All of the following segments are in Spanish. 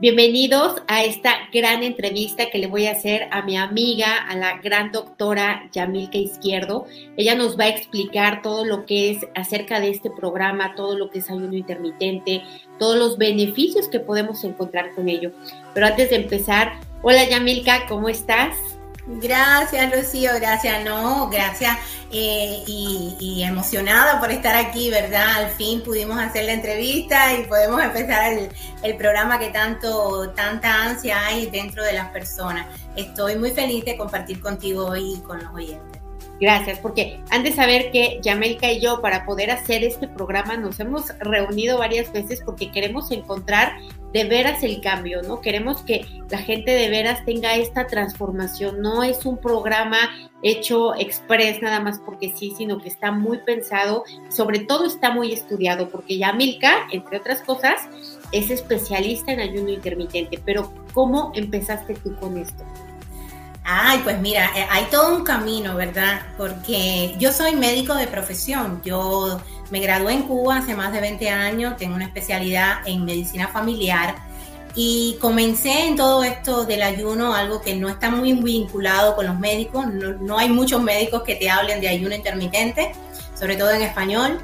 Bienvenidos a esta gran entrevista que le voy a hacer a mi amiga, a la gran doctora Yamilka Izquierdo. Ella nos va a explicar todo lo que es acerca de este programa, todo lo que es ayuno intermitente, todos los beneficios que podemos encontrar con ello. Pero antes de empezar, hola Yamilka, ¿cómo estás? Gracias, Rocío, gracias, no, gracias eh, y, emocionada por estar aquí, ¿verdad? Al fin pudimos hacer la entrevista y podemos empezar el, el, programa que tanto, tanta ansia hay dentro de las personas. Estoy muy feliz de compartir contigo hoy y con los oyentes. Gracias, porque han de saber que Yamelka y yo para poder hacer este programa nos hemos reunido varias veces porque queremos encontrar de veras el cambio, ¿no? Queremos que la gente de veras tenga esta transformación. No es un programa hecho express nada más porque sí, sino que está muy pensado, sobre todo está muy estudiado, porque Yamilka, entre otras cosas, es especialista en ayuno intermitente. Pero, ¿cómo empezaste tú con esto? Ay, pues mira, eh, hay todo un camino, ¿verdad? Porque yo soy médico de profesión. Yo me gradué en Cuba hace más de 20 años, tengo una especialidad en medicina familiar y comencé en todo esto del ayuno, algo que no está muy vinculado con los médicos. No, hay muchos médicos que te hablen de ayuno intermitente, sobre todo en español.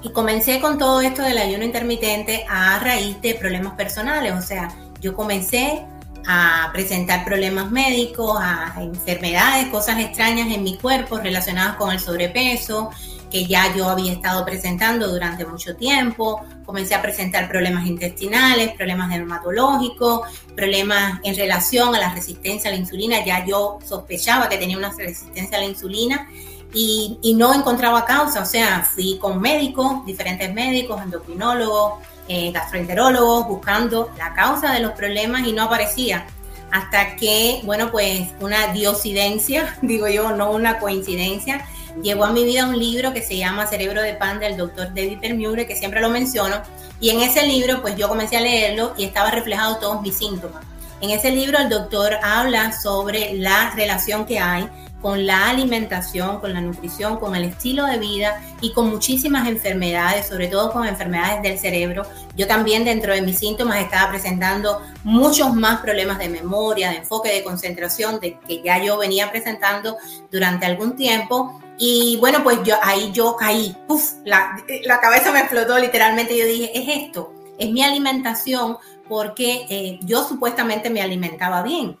Y comencé con todo esto del ayuno intermitente a raíz de problemas personales. O sea, yo comencé a presentar problemas médicos, a enfermedades, cosas extrañas en mi cuerpo relacionadas con el sobrepeso, que ya yo había estado presentando durante mucho tiempo. Comencé a presentar problemas intestinales, problemas dermatológicos, problemas en relación a la resistencia a la insulina. Ya yo sospechaba que tenía una resistencia a la insulina y, y no encontraba causa. O sea, fui con médicos, diferentes médicos, endocrinólogos, eh, gastroenterólogos buscando la causa de los problemas y no aparecía. Hasta que, bueno, pues una diosidencia, digo yo, no una coincidencia, llegó a mi vida un libro que se llama Cerebro de Pan del doctor David Permure, que siempre lo menciono. Y en ese libro, pues yo comencé a leerlo y estaba reflejado todos mis síntomas. En ese libro el doctor habla sobre la relación que hay con la alimentación, con la nutrición, con el estilo de vida y con muchísimas enfermedades, sobre todo con enfermedades del cerebro. Yo también dentro de mis síntomas estaba presentando muchos más problemas de memoria, de enfoque, de concentración, de que ya yo venía presentando durante algún tiempo. Y bueno, pues yo ahí yo caí, Uf, la, cabeza me explotó literalmente. Yo dije, es esto, es mi alimentación porque eh, yo supuestamente me alimentaba bien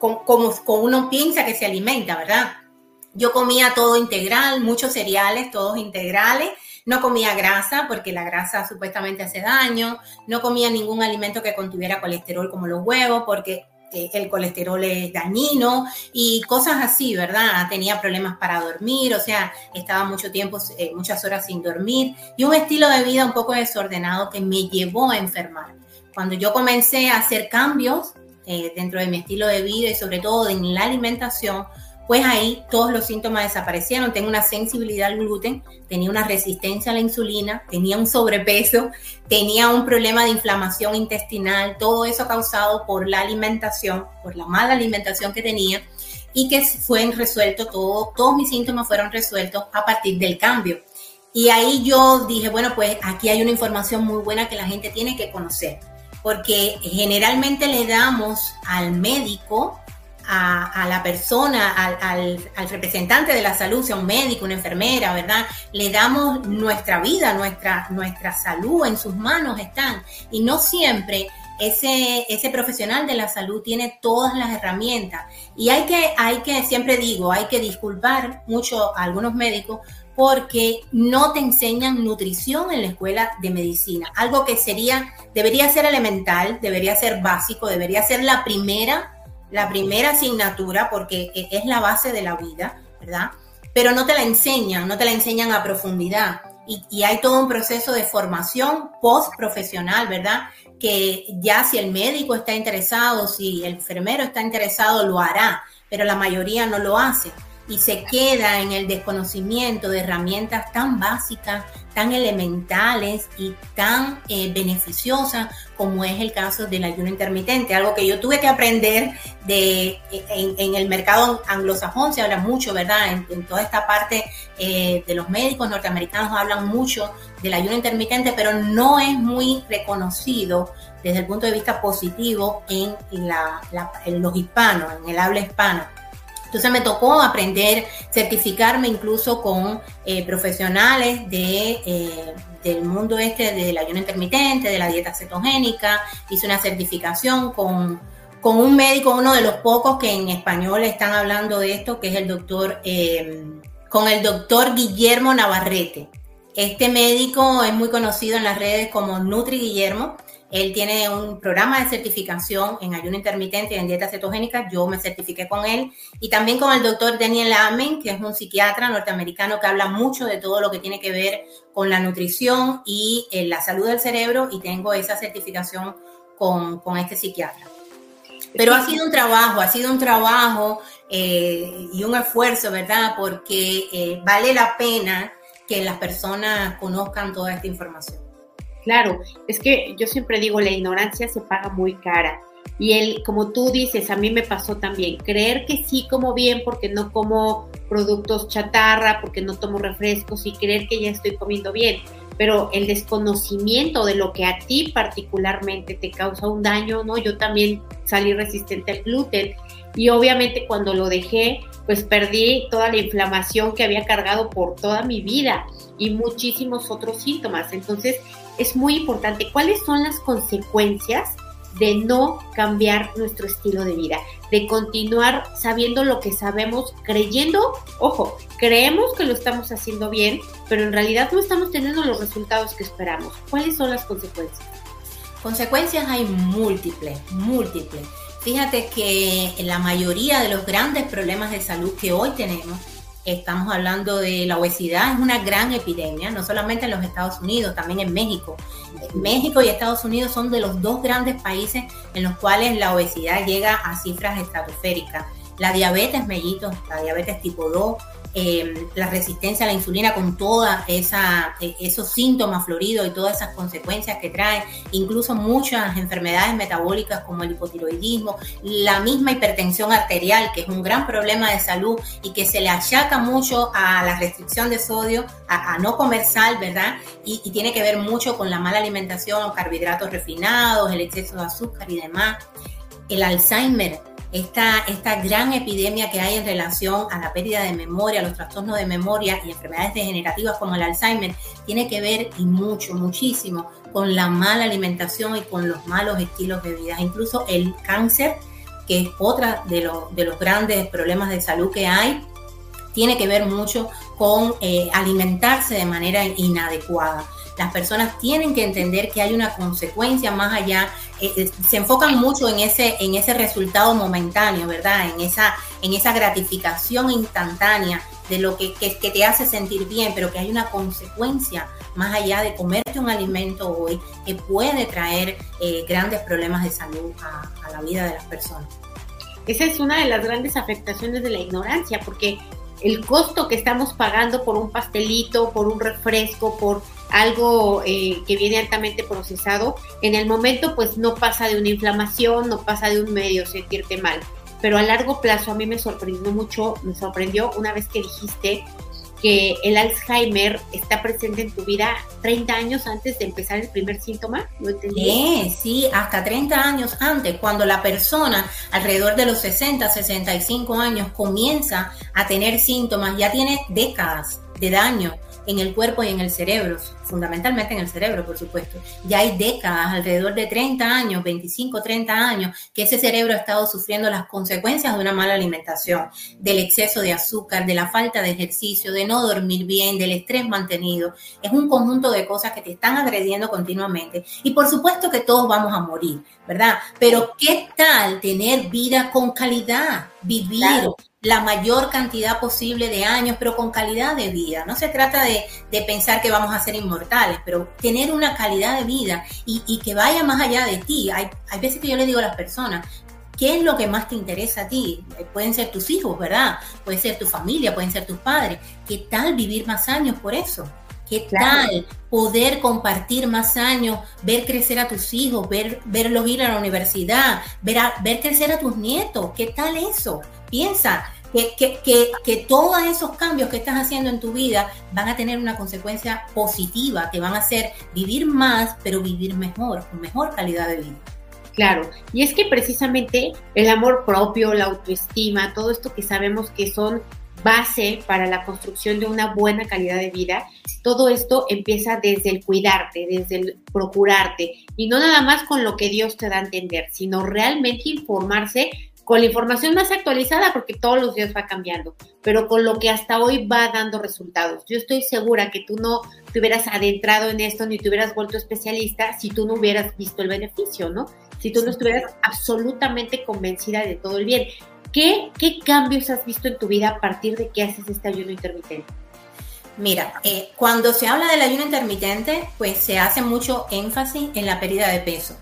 como, uno piensa que se alimenta, ¿verdad? Yo comía todo integral, muchos cereales, todos integrales. No comía grasa porque la grasa supuestamente hace daño. No comía ningún alimento que contuviera colesterol como los huevos porque eh, el colesterol es dañino y cosas así, ¿verdad? Tenía problemas para dormir, o sea, estaba mucho tiempo, eh, muchas horas sin dormir y un estilo de vida un poco desordenado que me llevó a enfermar. Cuando yo comencé a hacer cambios eh, dentro de mi estilo de vida y sobre todo en la alimentación, pues ahí todos los síntomas desaparecieron. Tengo una sensibilidad al gluten, tenía una resistencia a la insulina, tenía un sobrepeso, tenía un problema de inflamación intestinal, todo eso causado por la alimentación, por la mala alimentación que tenía y que fue resuelto, todo, todos mis síntomas fueron resueltos a partir del cambio. Y ahí yo dije, bueno, pues aquí hay una información muy buena que la gente tiene que conocer porque generalmente le damos al médico, a, la persona, al, representante de la salud, sea un médico, una enfermera, ¿verdad? Le damos nuestra vida, nuestra, nuestra salud en sus manos están. Y no siempre ese, ese profesional de la salud tiene todas las herramientas. Y hay que, hay que, siempre digo, hay que disculpar mucho a algunos médicos porque no te enseñan nutrición en la escuela de medicina. Algo que sería, debería ser elemental, debería ser básico, debería ser la primera, la primera asignatura porque e, es la base de la vida, ¿verdad? Pero no te la enseñan, no te la enseñan a profundidad. Y, y hay todo un proceso de formación post profesional, ¿verdad? Que ya si el médico está interesado, si el enfermero está interesado, lo hará, pero la mayoría no lo hace. Y se queda en el desconocimiento de herramientas tan básicas, tan elementales y tan eh, beneficiosas como es el caso del ayuno intermitente, algo que yo tuve que aprender de, en, el mercado anglosajón, se habla mucho, ¿verdad? En, toda esta parte eh, de los médicos norteamericanos hablan mucho del ayuno intermitente, pero no es muy reconocido desde el punto de vista positivo en, en los hispanos, en el habla hispana. Entonces me tocó aprender, certificarme incluso con eh, profesionales eh, del mundo este del ayuno intermitente, de la dieta cetogénica. Hice una certificación con, con un médico, uno de los pocos que en español están hablando de esto, que es el doctor, eh, con el doctor Guillermo Navarrete. Este médico es muy conocido en las redes como Nutri Guillermo él tiene un programa de certificación en ayuno intermitente y en dieta cetogénica. Yo me certifiqué con él. Y también con el doctor Daniel Amen, que es un psiquiatra norteamericano que habla mucho de todo lo que tiene que ver con la nutrición y eh, la salud del cerebro. Y tengo esa certificación con, este psiquiatra. Pero ha sido un trabajo, ha sido un trabajo eh, y un esfuerzo, ¿verdad? Porque eh, vale la pena que las personas conozcan toda esta información. Claro, es que yo siempre digo, la ignorancia se paga muy cara. Y él, como tú dices, a mí me pasó también, creer que sí como bien porque no como productos chatarra, porque no tomo refrescos y creer que ya estoy comiendo bien. Pero el desconocimiento de lo que a ti particularmente te causa un daño, ¿no? Yo también salí resistente al gluten y obviamente cuando lo dejé, pues perdí toda la inflamación que había cargado por toda mi vida y muchísimos otros síntomas. Entonces, es muy importante. ¿Cuáles son las consecuencias de no cambiar nuestro estilo de vida? De continuar sabiendo lo que sabemos, creyendo, ojo, creemos que lo estamos haciendo bien, pero en realidad no estamos teniendo los resultados que esperamos. ¿Cuáles son las consecuencias? Consecuencias hay múltiples, múltiples. Fíjate que la mayoría de los grandes problemas de salud que hoy tenemos Estamos hablando de la obesidad, es una gran epidemia, no solamente en los Estados Unidos, también en México. México y Estados Unidos son de los dos grandes países en los cuales la obesidad llega a cifras estratosféricas. La diabetes mellito, la diabetes tipo 2, eh, la resistencia a la insulina con todos e, esos síntomas floridos y todas esas consecuencias que trae, incluso muchas enfermedades metabólicas como el hipotiroidismo, la misma hipertensión arterial, que es un gran problema de salud y que se le achaca mucho a la restricción de sodio, a, no comer sal, ¿verdad? Y, y tiene que ver mucho con la mala alimentación, carbohidratos refinados, el exceso de azúcar y demás. El Alzheimer, esta, gran epidemia que hay en relación a la pérdida de memoria, los trastornos de memoria y enfermedades degenerativas como el Alzheimer, tiene que ver y mucho, muchísimo con la mala alimentación y con los malos estilos de vida. Incluso el cáncer, que es otra de, los, de los grandes problemas de salud que hay, tiene que ver mucho con eh, alimentarse de manera inadecuada. Las personas tienen que entender que hay una consecuencia más allá. Eh, eh, se enfocan mucho en ese, en ese resultado momentáneo, ¿verdad? En esa, en esa gratificación instantánea de lo que, te hace sentir bien, pero que hay una consecuencia más allá de comerte un alimento hoy que puede traer eh, grandes problemas de salud a, a la vida de las personas. Esa es una de las grandes afectaciones de la ignorancia, porque el costo que estamos pagando por un pastelito, por un refresco, por algo eh, que viene altamente procesado, en el momento pues no pasa de una inflamación, no pasa de un medio sentirte mal. Pero a largo plazo a mí me sorprendió mucho, me sorprendió una vez que dijiste que el Alzheimer está presente en tu vida 30 años antes de empezar el primer síntoma, ¿no entendí? sí, hasta 30 años antes, cuando la persona alrededor de los 60, 65 años comienza a tener síntomas, ya tiene décadas de daño en el cuerpo y en el cerebro, fundamentalmente en el cerebro, por supuesto. Ya hay décadas, alrededor de 30 años, 25, 30 años, que ese cerebro ha estado sufriendo las consecuencias de una mala alimentación, del exceso de azúcar, de la falta de ejercicio, de no dormir bien, del estrés mantenido. Es un conjunto de cosas que te están agrediendo continuamente. Y por supuesto que todos vamos a morir, ¿verdad? Pero ¿qué tal tener vida con calidad? Vivir, la mayor cantidad posible de años, pero con calidad de vida. No se trata de, pensar que vamos a ser inmortales, pero tener una calidad de vida y, que vaya más allá de ti. Hay, hay veces que yo le digo a las personas, ¿Qué es lo que más te interesa a ti? Eh, pueden ser tus hijos, ¿verdad? Puede ser tu familia, pueden ser tus padres. ¿Qué tal vivir más años por eso? ¿Qué tal poder compartir más años, ver crecer a tus hijos, ver, verlos ir a la universidad, ver, ver crecer a tus nietos? ¿Qué tal eso? Piensa, que, que, que, todos esos cambios que estás haciendo en tu vida van a tener una consecuencia positiva, te van a hacer vivir más, pero vivir mejor, con mejor calidad de vida. Claro, y es que precisamente el amor propio, la autoestima, todo esto que sabemos que son base para la construcción de una buena calidad de vida, todo esto empieza desde el cuidarte, desde el procurarte, y no nada más con lo que Dios te da a entender, sino realmente informarse con la información más actualizada, porque todos los días va cambiando, pero con lo que hasta hoy va dando resultados. Yo estoy segura que tú no te hubieras adentrado en esto ni te hubieras vuelto especialista si tú no hubieras visto el beneficio, ¿no? Si tú no estuvieras absolutamente convencida de todo el bien. ¿Qué, qué cambios has visto en tu vida a partir de que haces este ayuno intermitente? Mira, eh, cuando se habla del ayuno intermitente, pues se hace mucho énfasis en la pérdida de peso.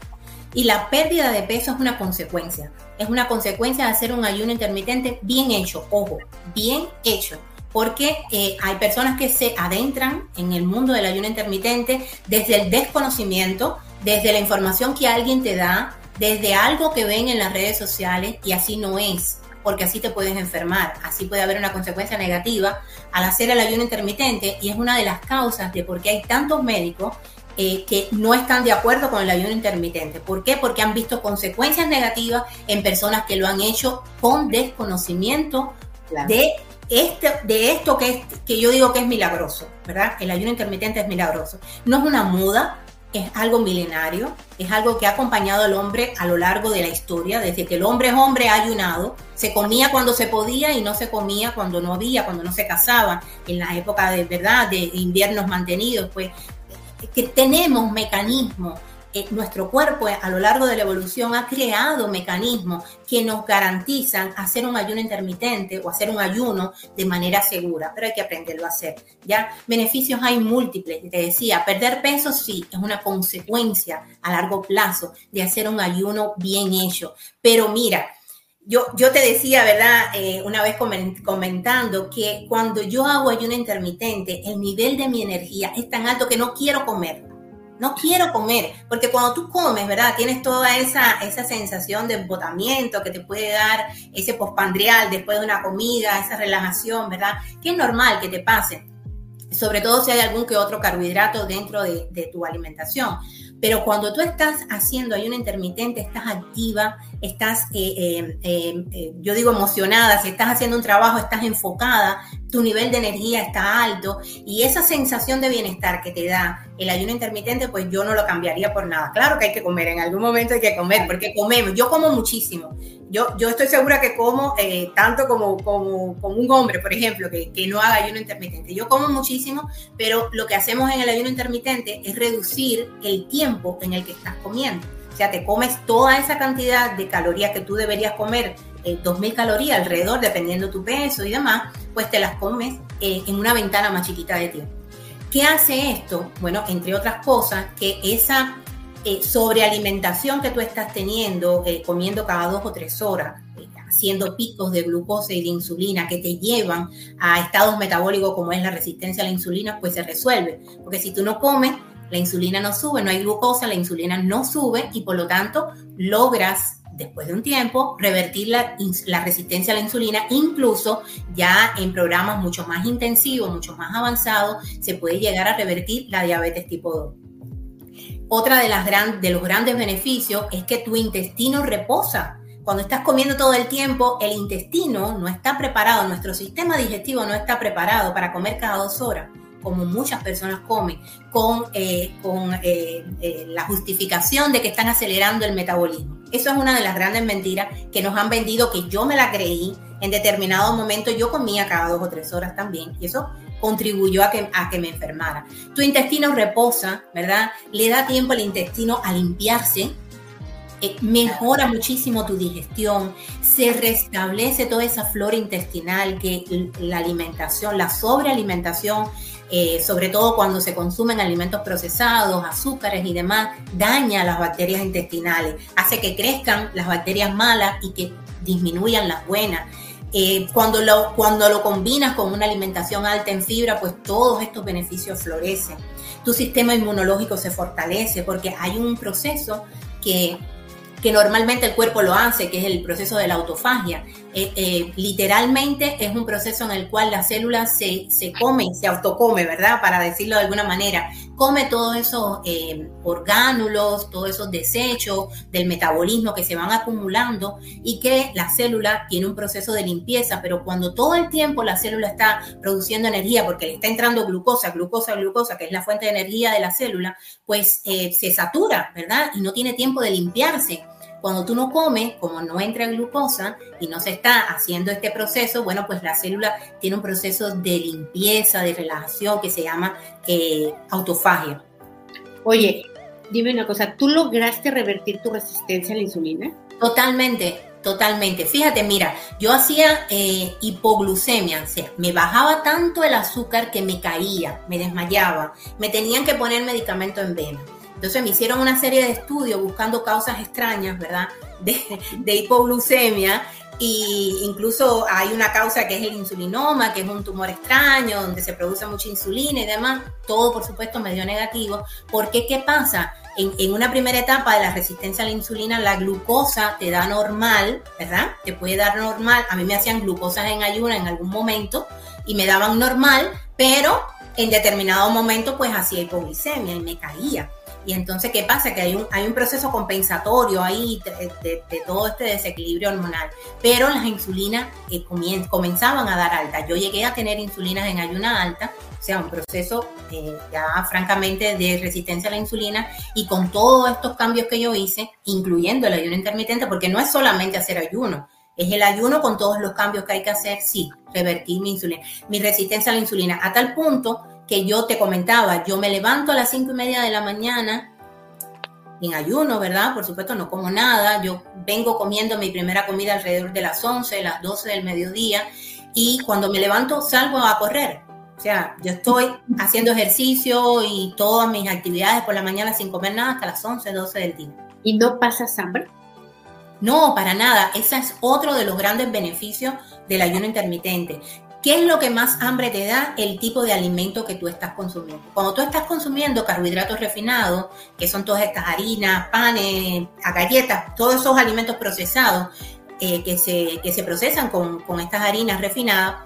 Y la pérdida de peso es una consecuencia. Es una consecuencia de hacer un ayuno intermitente bien hecho, ojo, bien hecho. Porque eh, hay personas que se adentran en el mundo del ayuno intermitente desde el desconocimiento, desde la información que alguien te da, desde algo que ven en las redes sociales y así no es, porque así te puedes enfermar, así puede haber una consecuencia negativa al hacer el ayuno intermitente y es una de las causas de por qué hay tantos médicos eh, que no están de acuerdo con el ayuno intermitente. ¿Por qué? Porque han visto consecuencias negativas en personas que lo han hecho con desconocimiento de, este, de esto que, es, que yo digo que es milagroso, ¿verdad? El ayuno intermitente es milagroso. No es una muda, es algo milenario, es algo que ha acompañado al hombre a lo largo de la historia, desde que el hombre es hombre ha ayunado, se comía cuando se podía y no se comía cuando no había, cuando no se casaba, en la época de verdad de inviernos mantenidos, pues que tenemos mecanismos. Nuestro cuerpo a lo largo de la evolución ha creado mecanismos que nos garantizan hacer un ayuno intermitente o hacer un ayuno de manera segura, pero hay que aprenderlo a hacer. Ya beneficios hay múltiples. Te decía, perder peso sí es una consecuencia a largo plazo de hacer un ayuno bien hecho. Pero mira, yo, yo te decía, ¿verdad? Eh, una vez comentando que cuando yo hago ayuno intermitente, el nivel de mi energía es tan alto que no quiero comer. No quiero comer, porque cuando tú comes, ¿verdad? Tienes toda esa, esa sensación de embotamiento que te puede dar ese pospandrial después de una comida, esa relajación, ¿verdad? Que es normal que te pase, sobre todo si hay algún que otro carbohidrato dentro de, de tu alimentación. Pero cuando tú estás haciendo ayuno intermitente, estás activa, estás, eh, eh, eh, yo digo emocionada, si estás haciendo un trabajo, estás enfocada, tu nivel de energía está alto y esa sensación de bienestar que te da el ayuno intermitente, pues yo no lo cambiaría por nada. Claro que hay que comer, en algún momento hay que comer, porque comemos, yo como muchísimo. Yo, yo estoy segura que como tanto como, como, un hombre, por ejemplo, que, que no haga ayuno intermitente. Yo como muchísimo, pero lo que hacemos en el ayuno intermitente es reducir el tiempo en el que estás comiendo. O sea, te comes toda esa cantidad de calorías que tú deberías comer, eh, 2.000 calorías alrededor, dependiendo tu peso y demás, pues te las comes eh, en una ventana más chiquita de tiempo. ¿Qué hace esto? Bueno, entre otras cosas, que esa eh, sobrealimentación que tú estás teniendo, eh, comiendo cada dos o tres horas, haciendo picos de glucosa y de insulina que te llevan a estados metabólicos como es la resistencia a la insulina, pues se resuelve. Porque si tú no comes, la insulina no sube, no hay glucosa, la insulina no sube y por lo tanto logras después de un tiempo revertir la, resistencia a la insulina, incluso ya en programas mucho más intensivos, mucho más avanzados, se puede llegar a revertir la diabetes tipo 2. Otra de, las de los grandes beneficios es que tu intestino reposa. Cuando estás comiendo todo el tiempo, el intestino no está preparado, nuestro sistema digestivo no está preparado para comer cada dos horas como muchas personas comen, con, eh, con eh, eh, la justificación de que están acelerando el metabolismo. Eso es una de las grandes mentiras que nos han vendido, que yo me la creí. En determinado momento yo comía cada dos o tres horas también y eso contribuyó a que, a que me enfermara. Tu intestino reposa, ¿verdad? Le da tiempo al intestino a limpiarse, mejora muchísimo tu digestión, se restablece toda esa flora intestinal que la alimentación, la sobrealimentación eh, sobre todo cuando se consumen alimentos procesados, azúcares y demás, daña las bacterias intestinales, hace que crezcan las bacterias malas y que disminuyan las buenas. Eh, cuando, lo, cuando lo combinas con una alimentación alta en fibra, pues todos estos beneficios florecen. Tu sistema inmunológico se fortalece porque hay un proceso que que normalmente el cuerpo lo hace, que es el proceso de la autofagia. Eh, eh, literalmente es un proceso en el cual la célula se, se, come, se autocome, ¿verdad? Para decirlo de alguna manera. Come todos esos eh, orgánulos, todos esos desechos del metabolismo que se van acumulando y que la célula tiene un proceso de limpieza, pero cuando todo el tiempo la célula está produciendo energía porque le está entrando glucosa, glucosa, glucosa, que es la fuente de energía de la célula, pues se satura, ¿verdad? Y no tiene tiempo de limpiarse. Cuando tú no comes, como no entra glucosa y no se está haciendo este proceso, bueno, pues la célula tiene un proceso de limpieza, de relajación que se llama eh, autofagia. Oye, dime una cosa, ¿tú lograste revertir tu resistencia a la insulina? Totalmente, totalmente. Fíjate, mira, yo hacía eh, hipoglucemia, o sea, me bajaba tanto el azúcar que me caía, me desmayaba, me tenían que poner medicamento en vena. Entonces me hicieron una serie de estudios buscando causas extrañas, ¿verdad? De, hipoglucemia y incluso hay una causa que es el insulinoma, que es un tumor extraño, donde se produce mucha insulina y demás. Todo, por supuesto, medio negativo. Porque, ¿qué pasa? En, en, una primera etapa de la resistencia a la insulina, la glucosa te da normal, ¿verdad? Te puede dar normal. A mí me hacían glucosas en ayuna en algún momento y me daban normal, pero en determinado momento, pues hacía hipoglicemia y me caía. Y entonces, ¿qué pasa? Que hay un, hay un proceso compensatorio ahí de, todo este desequilibrio hormonal. Pero las insulinas eh, comenzaban a dar alta. Yo llegué a tener insulinas en ayuna alta, o sea, un proceso eh, ya francamente de resistencia a la insulina y con todos estos cambios que yo hice, incluyendo el ayuno intermitente, porque no es solamente hacer ayuno, es el ayuno con todos los cambios que hay que hacer, sí, revertir mi insulina, mi resistencia a la insulina, a tal punto que yo te comentaba, yo me levanto a las cinco y media de la mañana en ayuno, ¿verdad? Por supuesto, no como nada. Yo vengo comiendo mi primera comida alrededor de las 11, las 12 del mediodía y cuando me levanto salgo a correr. O sea, yo estoy haciendo ejercicio y todas mis actividades por la mañana sin comer nada hasta las 11, 12 del día. ¿Y no pasas hambre? No, para nada. Ese es otro de los grandes beneficios del ayuno intermitente. ¿Qué es lo que más hambre te da? El tipo de alimento que tú estás consumiendo. Cuando tú estás consumiendo carbohidratos refinados, que son todas estas harinas, panes, galletas, todos esos alimentos procesados eh, que, se, que se procesan con, con estas harinas refinadas,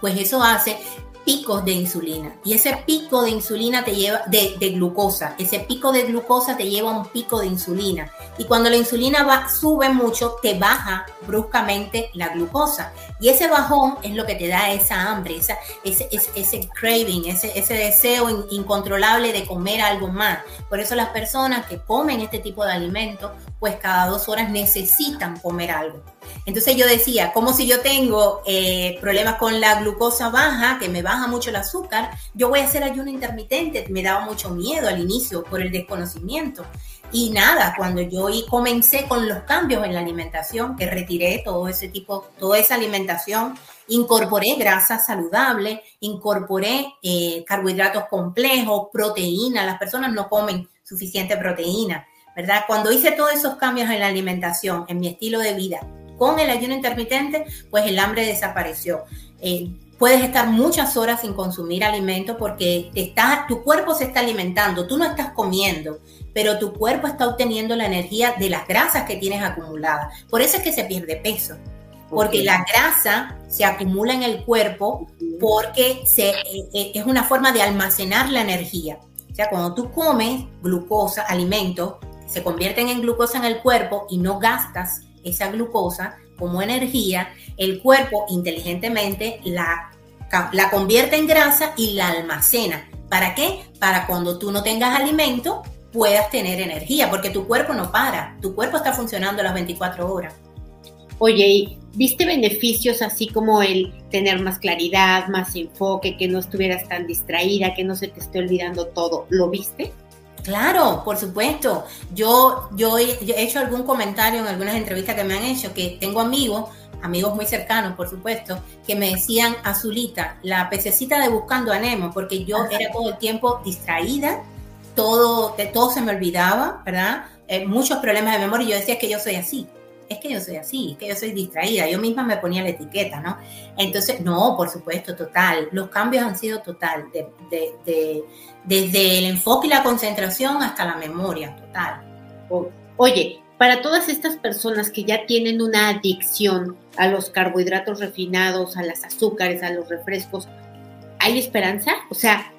pues eso hace picos de insulina. Y ese pico de insulina te lleva, de, glucosa, ese pico de glucosa te lleva un pico de insulina. Y cuando la insulina va, sube mucho, te baja bruscamente la glucosa. Y ese bajón es lo que te da esa hambre, esa, ese, ese, craving, ese, ese deseo incontrolable de comer algo más. Por eso las personas que comen este tipo de alimentos, pues cada dos horas necesitan comer algo. Entonces yo decía, como si yo tengo eh, problemas con la glucosa baja, que me baja mucho el azúcar, yo voy a hacer ayuno intermitente. Me daba mucho miedo al inicio por el desconocimiento. Y nada, cuando yo comencé con los cambios en la alimentación, que retiré todo ese tipo, toda esa alimentación, incorporé grasa saludable, incorporé eh, carbohidratos complejos, proteína. Las personas no comen suficiente proteína, ¿verdad? Cuando hice todos esos cambios en la alimentación, en mi estilo de vida, con el ayuno intermitente, pues el hambre desapareció. Eh, puedes estar muchas horas sin consumir alimento porque tu cuerpo se está alimentando, tú no estás comiendo, pero tu cuerpo está obteniendo la energía de las grasas que tienes acumuladas. Por eso es que se pierde peso, porque la grasa se acumula en el cuerpo porque se, eh, eh, es una forma de almacenar la energía. O sea, cuando tú comes glucosa, alimentos, se convierten en glucosa en el cuerpo y no gastas esa glucosa como energía, el cuerpo inteligentemente la, la convierte en grasa y la almacena. ¿Para qué? Para cuando tú no tengas alimento puedas tener energía, porque tu cuerpo no para, tu cuerpo está funcionando las 24 horas. Oye, ¿viste beneficios así como el tener más claridad, más enfoque, que no estuvieras tan distraída, que no se te esté olvidando todo? ¿Lo viste? Claro, por supuesto. Yo, yo he hecho algún comentario en algunas entrevistas que me han hecho que tengo amigos amigos muy cercanos, por supuesto, que me decían, Azulita, la pececita de Buscando a Nemo, porque yo era todo el tiempo distraída, todo, de, todo se me olvidaba, ¿verdad? Eh, muchos problemas de memoria y yo decía que yo soy así, es que yo soy así, es que yo soy distraída, yo misma me ponía la etiqueta, ¿no? Entonces, no, por supuesto, total, los cambios han sido total, desde el enfoque y la concentración hasta la memoria, total. Oye, para todas estas personas que ya tienen una adicción a los carbohidratos refinados, a las azúcares, a los refrescos, ¿hay esperanza? O sea,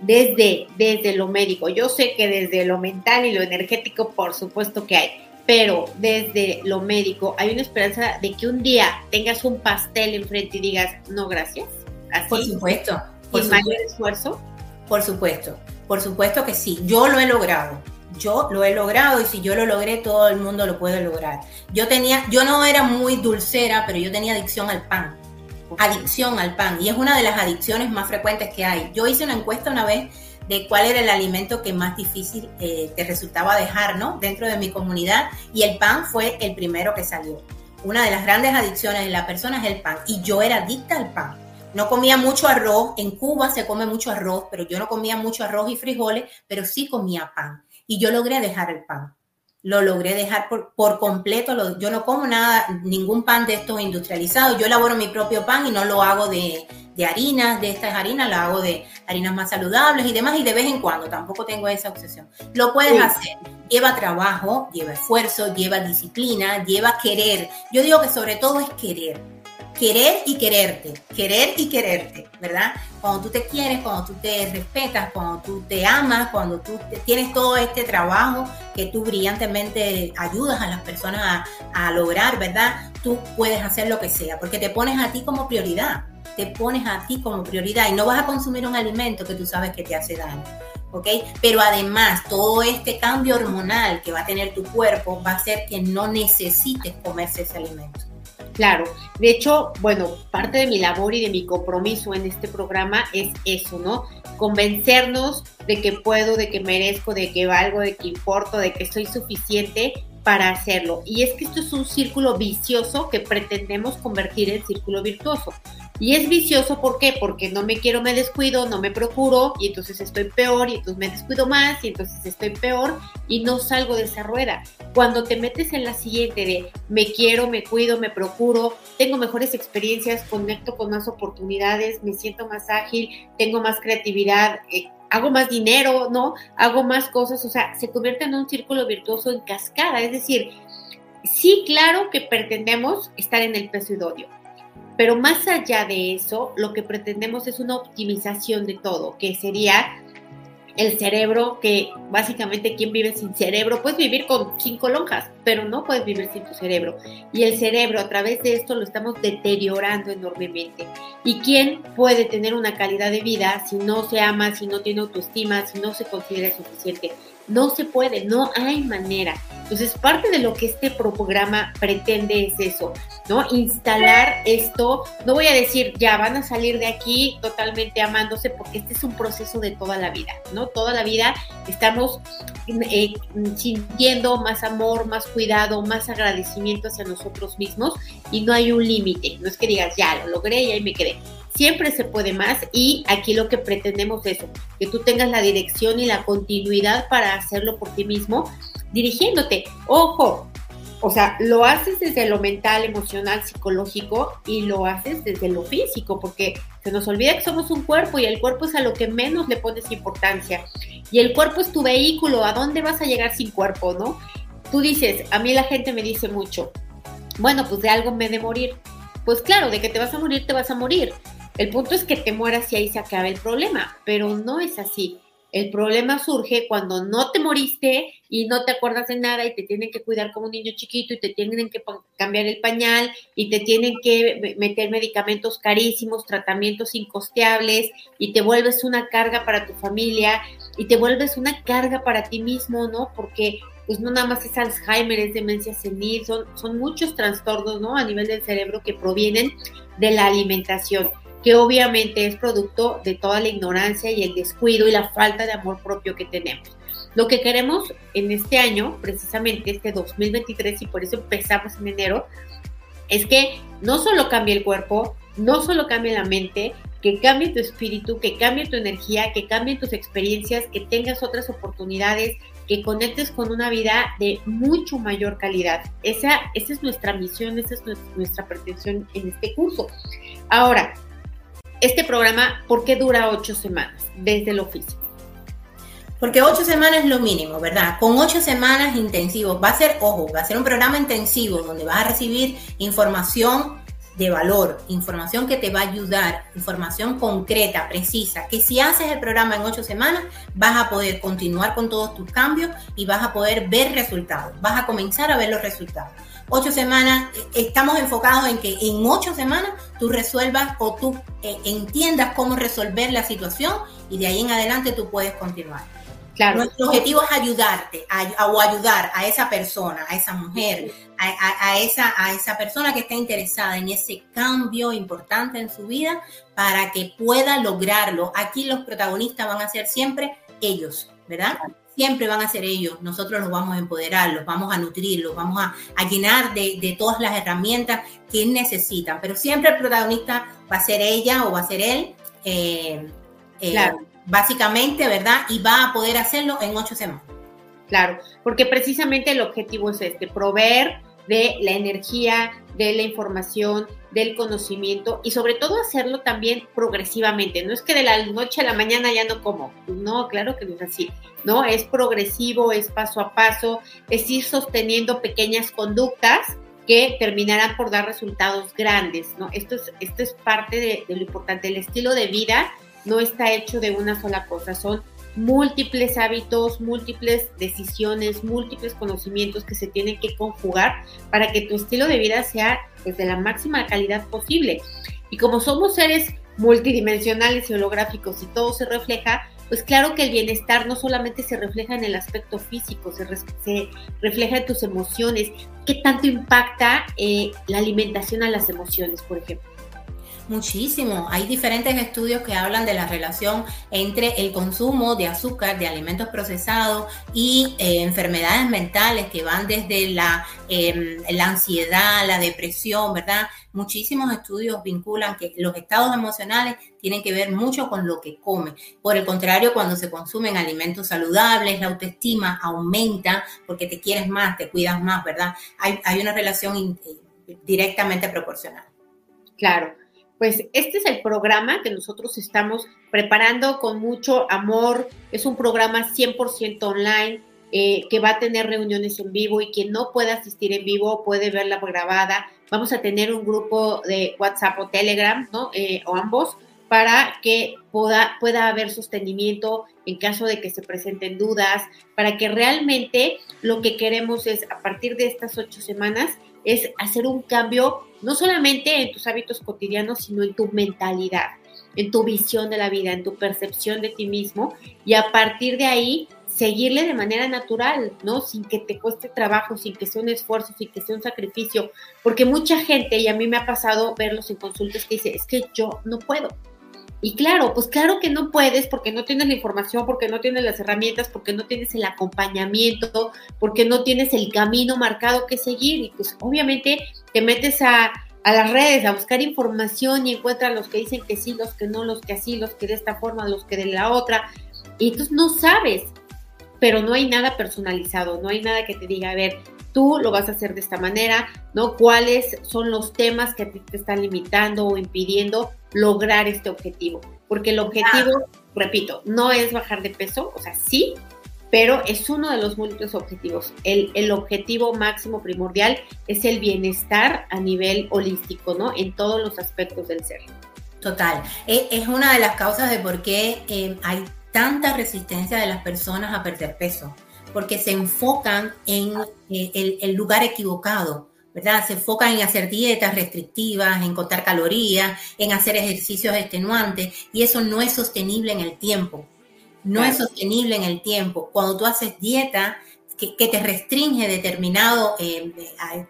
desde, desde lo médico, yo sé que desde lo mental y lo energético, por supuesto que hay, pero desde lo médico, ¿hay una esperanza de que un día tengas un pastel enfrente y digas, no, gracias? Así, por supuesto. Por mayor esfuerzo? Por supuesto, por supuesto que sí. Yo lo he logrado. Yo lo he logrado y si yo lo logré, todo el mundo lo puede lograr. Yo tenía, yo no era muy dulcera, pero yo tenía adicción al pan. Adicción al pan. Y es una de las adicciones más frecuentes que hay. Yo hice una encuesta una vez de cuál era el alimento que más difícil eh, te resultaba dejar, ¿no? Dentro de mi comunidad y el pan fue el primero que salió. Una de las grandes adicciones de la persona es el pan y yo era adicta al pan. No comía mucho arroz, en Cuba se come mucho arroz, pero yo no comía mucho arroz y frijoles, pero sí comía pan y yo logré dejar el pan lo logré dejar por, completo. yo no como nada, ningún pan de estos industrializados. Yo elaboro mi propio pan y no lo hago de, de harinas, de estas harinas, lo hago de harinas más saludables y demás, y de vez en cuando, tampoco tengo esa obsesión. Lo puedes hacer. Lleva trabajo, lleva esfuerzo, lleva disciplina, lleva querer. Yo digo que sobre todo es querer querer y quererte, querer y quererte, ¿verdad? Cuando tú te quieres, cuando tú te respetas, cuando tú te amas, cuando tú tienes todo este trabajo que tú brillantemente ayudas a las personas a, lograr, ¿verdad? Tú puedes hacer lo que sea, porque te pones a ti como prioridad, te pones a ti como prioridad y no vas a consumir un alimento que tú sabes que te hace daño. ¿ok? Pero además, todo este cambio hormonal que va a tener tu cuerpo va a hacer que no necesites comerse ese alimento. Claro, de hecho, bueno, parte de mi labor y de mi compromiso en este programa es eso, ¿no? Convencernos de que puedo, de que merezco, de que valgo, de que importo, de que soy suficiente para hacerlo. Y es que esto es un círculo vicioso que pretendemos convertir en círculo virtuoso. Y es vicioso, ¿por qué? Porque no me quiero, me descuido, no me procuro y entonces estoy peor y entonces me descuido más y entonces estoy peor y no salgo de esa rueda. Cuando te metes en la siguiente de me quiero, me cuido, me procuro, tengo mejores experiencias, conecto con más oportunidades, me siento más ágil, tengo más creatividad, eh, hago más dinero, ¿no? Hago más cosas, o sea, se convierte en un círculo virtuoso en cascada. Es decir, sí, claro que pretendemos estar en el peso idóneo pero más allá de eso, lo que pretendemos es una optimización de todo, que sería el cerebro, que básicamente quien vive sin cerebro, puedes vivir con cinco lonjas, pero no puedes vivir sin tu cerebro. Y el cerebro a través de esto lo estamos deteriorando enormemente. ¿Y quién puede tener una calidad de vida si no se ama, si no tiene autoestima, si no se considera suficiente? No se puede, no hay manera. Entonces, parte de lo que este programa pretende es eso, ¿no? Instalar esto, no voy a decir, ya van a salir de aquí totalmente amándose, porque este es un proceso de toda la vida, ¿no? Toda la vida estamos eh, sintiendo más amor, más cuidado, más agradecimiento hacia nosotros mismos y no hay un límite. No es que digas, ya lo logré y ahí me quedé siempre se puede más y aquí lo que pretendemos es que tú tengas la dirección y la continuidad para hacerlo por ti mismo, dirigiéndote. Ojo, o sea, lo haces desde lo mental, emocional, psicológico y lo haces desde lo físico, porque se nos olvida que somos un cuerpo y el cuerpo es a lo que menos le pones importancia. Y el cuerpo es tu vehículo, ¿a dónde vas a llegar sin cuerpo, no? Tú dices, a mí la gente me dice mucho, bueno, pues de algo me de morir. Pues claro, de que te vas a morir, te vas a morir. El punto es que te mueras y ahí se acaba el problema, pero no es así. El problema surge cuando no te moriste y no te acuerdas de nada y te tienen que cuidar como un niño chiquito y te tienen que cambiar el pañal y te tienen que meter medicamentos carísimos, tratamientos incosteables y te vuelves una carga para tu familia y te vuelves una carga para ti mismo, ¿no? Porque pues no nada más es Alzheimer, es demencia senil, son, son muchos trastornos, ¿no? A nivel del cerebro que provienen de la alimentación que obviamente es producto de toda la ignorancia y el descuido y la falta de amor propio que tenemos. Lo que queremos en este año, precisamente este 2023, y por eso empezamos en enero, es que no solo cambie el cuerpo, no solo cambie la mente, que cambie tu espíritu, que cambie tu energía, que cambien tus experiencias, que tengas otras oportunidades, que conectes con una vida de mucho mayor calidad. Esa, esa es nuestra misión, esa es nuestra pretensión en este curso. Ahora, este programa, ¿por qué dura ocho semanas desde el oficio? Porque ocho semanas es lo mínimo, ¿verdad? Con ocho semanas intensivos, va a ser, ojo, va a ser un programa intensivo donde vas a recibir información de valor, información que te va a ayudar, información concreta, precisa, que si haces el programa en ocho semanas, vas a poder continuar con todos tus cambios y vas a poder ver resultados, vas a comenzar a ver los resultados. Ocho semanas, eh, estamos enfocados en que en ocho semanas tú resuelvas o tú eh, entiendas cómo resolver la situación y de ahí en adelante tú puedes continuar. Nuestro objetivo es ayudarte o ayudar a esa persona, a esa mujer, a, esa, a esa persona que está interesada en ese cambio importante en su vida para que pueda lograrlo. Aquí los protagonistas van a ser siempre ellos, ¿verdad? Siempre van a ser ellos. Nosotros los vamos a empoderar, los vamos a nutrir, los vamos a, llenar de, todas las herramientas que necesitan. Pero siempre el protagonista va a ser ella o va a ser él. Eh, eh, claro básicamente, ¿verdad? Y va a poder hacerlo en ocho semanas. Claro, porque precisamente el objetivo es este, proveer de la energía, de la información, del conocimiento y sobre todo hacerlo también progresivamente. No es que de la noche a la mañana ya no como. No, claro que no es así. No, es progresivo, es paso a paso, es ir sosteniendo pequeñas conductas que terminarán por dar resultados grandes, ¿no? Esto es, esto es parte de, de lo importante. El estilo de vida no está hecho de una sola cosa, son múltiples hábitos, múltiples decisiones, múltiples conocimientos que se tienen que conjugar para que tu estilo de vida sea pues, de la máxima calidad posible. Y como somos seres multidimensionales y holográficos y todo se refleja, pues claro que el bienestar no solamente se refleja en el aspecto físico, se, refleja en tus emociones. ¿Qué tanto impacta eh, la alimentación a las emociones, por ejemplo? Muchísimo. Hay diferentes estudios que hablan de la relación entre el consumo de azúcar, de alimentos procesados y eh, enfermedades mentales que van desde la, em, la ansiedad, la depresión, ¿verdad? Muchísimos estudios vinculan que los estados emocionales tienen que ver mucho con lo que come. Por el contrario, cuando se consumen alimentos saludables, la autoestima aumenta porque te quieres más, te cuidas más, ¿verdad? Hay, hay una relación eh, directamente proporcional. Claro pues este es el programa que nosotros estamos preparando con mucho amor. Es un programa 100% online eh, que va a tener reuniones en vivo y quien no pueda asistir en vivo puede verla grabada. Vamos a tener un grupo de WhatsApp o Telegram, ¿no? Eh, o ambos, para que pueda, pueda haber sostenimiento en caso de que se presenten dudas, para que realmente lo que queremos es, a partir de estas ocho semanas, es hacer un cambio no solamente en tus hábitos cotidianos, sino en tu mentalidad, en tu visión de la vida, en tu percepción de ti mismo y a partir de ahí seguirle de manera natural, ¿no? Sin que te cueste trabajo, sin que sea un esfuerzo, sin que sea un sacrificio, porque mucha gente, y a mí me ha pasado verlos en consultas que dice, es que yo no puedo, y claro, pues claro que no puedes porque no tienes la información, porque no tienes las herramientas, porque no tienes el acompañamiento, porque no tienes el camino marcado que seguir. Y pues obviamente te metes a, las redes a buscar información y encuentras los que dicen que sí, los que no, los que así, los que de esta forma, los que de la otra. Y entonces no sabes, pero no hay nada personalizado, no hay nada que te diga, a ver, tú lo vas a hacer de esta manera, ¿no? ¿Cuáles son los temas que a ti te están limitando o impidiendo lograr este objetivo? Porque el objetivo, repito, no es bajar de peso, o sea, sí, pero es uno de los múltiples objetivos. El, el, objetivo máximo primordial es el bienestar a nivel holístico, ¿no? En todos los aspectos del ser. Total. E, es una de las causas de por qué eh, hay tanta resistencia de las personas a perder peso porque se enfocan en eh, el, lugar equivocado, ¿verdad? Se enfocan en hacer dietas restrictivas, en contar calorías, en hacer ejercicios extenuantes, y eso no es sostenible en el tiempo. No es sostenible en el tiempo. Cuando tú haces dieta, que, te restringe determinado eh,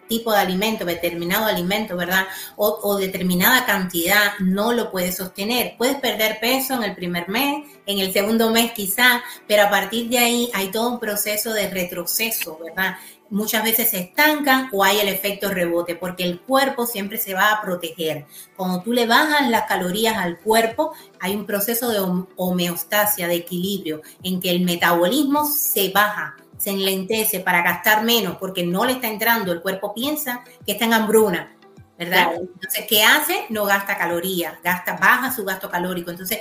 tipo de alimento, determinado alimento, ¿verdad? O, determinada cantidad, no lo puedes sostener. Puedes perder peso en el primer mes, en el segundo mes quizá, pero a partir de ahí hay todo un proceso de retroceso, ¿verdad? Muchas veces se estancan o hay el efecto rebote, porque el cuerpo siempre se va a proteger. Cuando tú le bajas las calorías al cuerpo, hay un proceso de homeostasia, de equilibrio, en que el metabolismo se baja, se enlentece para gastar menos, porque no le está entrando, el cuerpo piensa que está en hambruna. ¿verdad? Entonces, ¿qué hace? No gasta calorías, gasta, baja su gasto calórico. Entonces,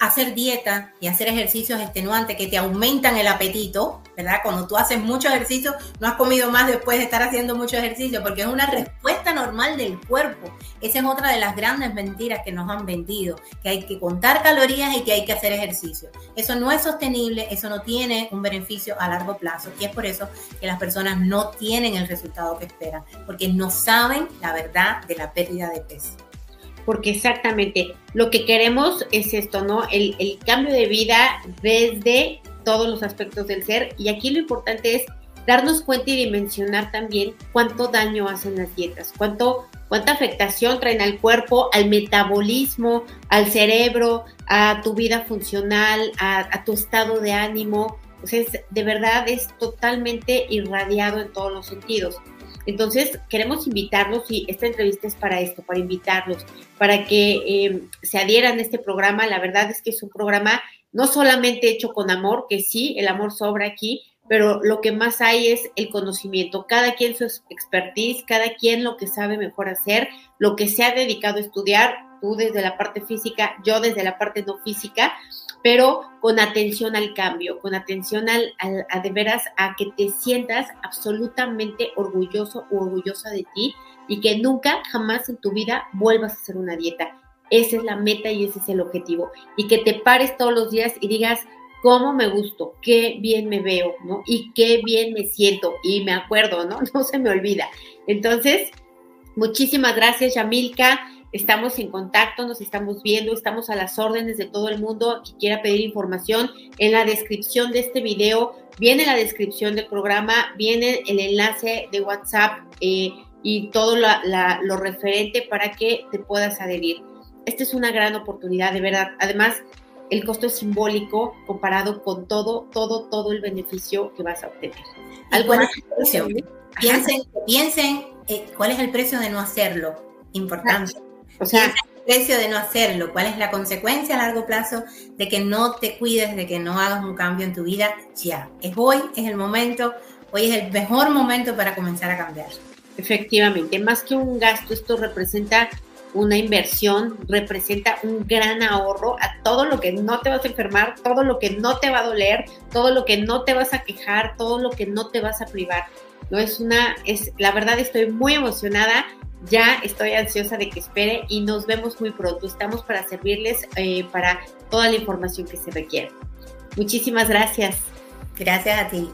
hacer dieta y hacer ejercicios extenuantes que te aumentan el apetito, ¿verdad? Cuando tú haces mucho ejercicio, no has comido más después de estar haciendo mucho ejercicio, porque es una respuesta normal del cuerpo. Esa es otra de las grandes mentiras que nos han vendido, que hay que contar calorías y que hay que hacer ejercicio. Eso no es sostenible, eso no tiene un beneficio a largo plazo y es por eso que las personas no tienen el resultado que esperan, porque no saben la verdad de la pérdida de peso porque exactamente lo que queremos es esto, ¿no? El, cambio de vida desde todos los aspectos del ser y aquí lo importante es darnos cuenta y dimensionar también cuánto daño hacen las dietas, cuánto, cuánta afectación traen al cuerpo, al metabolismo, al cerebro, a tu vida funcional, a, tu estado de ánimo. Entonces, de verdad es totalmente irradiado en todos los sentidos. Entonces, queremos invitarlos y esta entrevista es para esto, para invitarlos, para que eh, se adhieran a este programa. La verdad es que es un programa no solamente hecho con amor, que sí, el amor sobra aquí, pero lo que más hay es el conocimiento. Cada quien su expertise, cada quien lo que sabe mejor hacer, lo que se ha dedicado a estudiar, tú desde la parte física, yo desde la parte no física, pero con atención al cambio, con atención al, a de veras a que te sientas absolutamente orgulloso o orgullosa de ti y que nunca, jamás en tu vida vuelvas a hacer una dieta. Esa es la meta y ese es el objetivo. Y que te pares todos los días y digas, cómo me gusto, qué bien me veo, ¿no? Y qué bien me siento. Y me acuerdo, ¿no? No se me olvida. Entonces, muchísimas gracias, Yamilka. Estamos en contacto, nos estamos viendo, estamos a las órdenes de todo el mundo que quiera pedir información. En la descripción de este video viene la descripción del programa, viene el enlace de WhatsApp eh, y todo lo referente para que te puedas adherir. Esta es una gran oportunidad, de verdad. Además, el costo es simbólico comparado con todo, todo, todo el beneficio que vas a obtener. ¿Algo precio? Piensen, piensen eh, cuál es el precio de no hacerlo. Importante. O sea, el precio de no hacerlo, cuál es la consecuencia a largo plazo de que no te cuides, de que no hagas un cambio en tu vida ya. Es hoy, es el momento, hoy es el mejor momento para comenzar a cambiar. Efectivamente, más que un gasto, esto representa una inversión, representa un gran ahorro a todo lo que no te vas a enfermar, todo lo que no te va a doler, todo lo que no te vas a quejar, todo lo que no te vas a privar. No es una, es, la verdad estoy muy emocionada ya estoy ansiosa de que espere y nos vemos muy pronto. Estamos para servirles eh, para toda la información que se requiere. Muchísimas gracias. Gracias a ti.